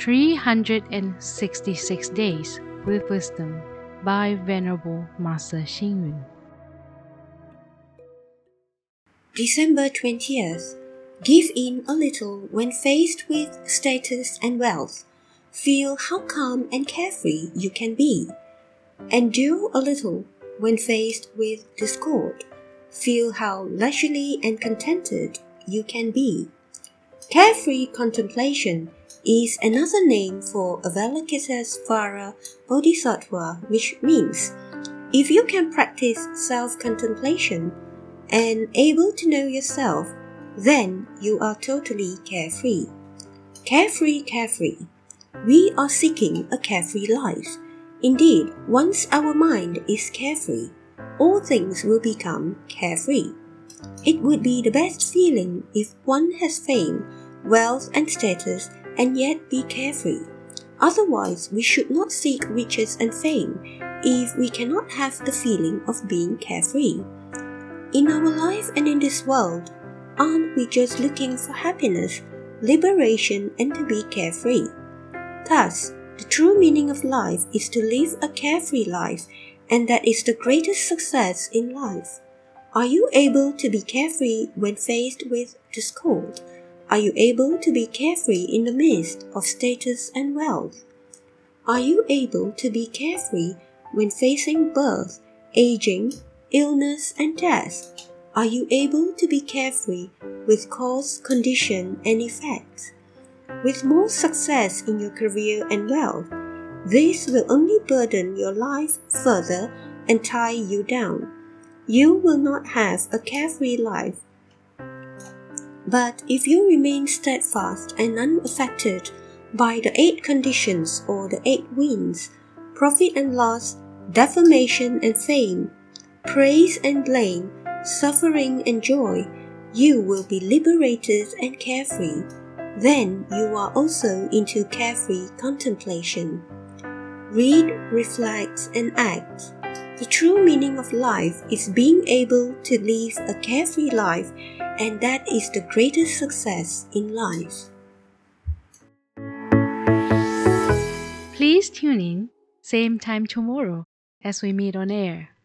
366 Days with Wisdom by Venerable Master Xing Yun. December 20th. Give in a little when faced with status and wealth. Feel how calm and carefree you can be. Endure a little when faced with discord. Feel how leisurely and contented you can be. Carefree contemplation is another name for Avalokitesvara Bodhisattva, which means if you can practice self contemplation and able to know yourself, then you are totally carefree. Carefree, carefree. We are seeking a carefree life. Indeed, once our mind is carefree, all things will become carefree. It would be the best feeling if one has fame, wealth, and status and yet be carefree. Otherwise, we should not seek riches and fame if we cannot have the feeling of being carefree. In our life and in this world, aren't we just looking for happiness, liberation, and to be carefree? Thus, the true meaning of life is to live a carefree life, and that is the greatest success in life. Are you able to be carefree when faced with discord? Are you able to be carefree in the midst of status and wealth? Are you able to be carefree when facing birth, aging, illness, and death? Are you able to be carefree with cause, condition, and effect? With more success in your career and wealth, this will only burden your life further and tie you down. You will not have a carefree life but if you remain steadfast and unaffected by the eight conditions or the eight winds, profit and loss, defamation and fame, praise and blame, suffering and joy, you will be liberated and carefree. Then you are also into carefree contemplation. Read, reflect, and act. The true meaning of life is being able to live a carefree life and that is the greatest success in life. Please tune in, same time tomorrow as we meet on air.